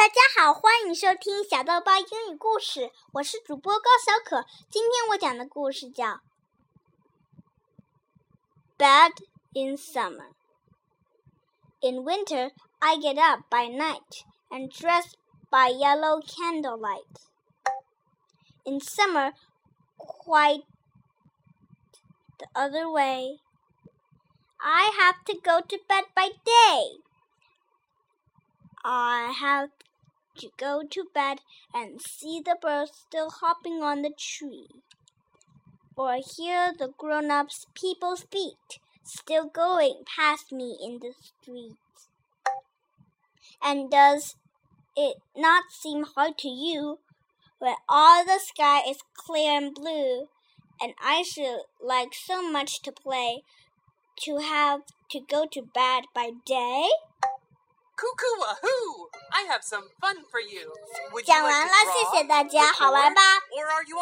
大家好，欢迎收听小豆包英语故事，我是主播高小可。今天我讲的故事叫《Bed in Summer》。In winter, I get up by night and dress by yellow candlelight. In summer, quite the other way. I have to go to bed by day. I have to go to bed and see the birds still hopping on the tree, or hear the grown ups people's feet still going past me in the streets. And does it not seem hard to you when all the sky is clear and blue, and I should like so much to play to have to go to bed by day? Cuckoo wahoo! I have some fun for you. Would you 讲 like 完 to 了，谢 draw, 谢大家，好玩 record, 吧？ Or are you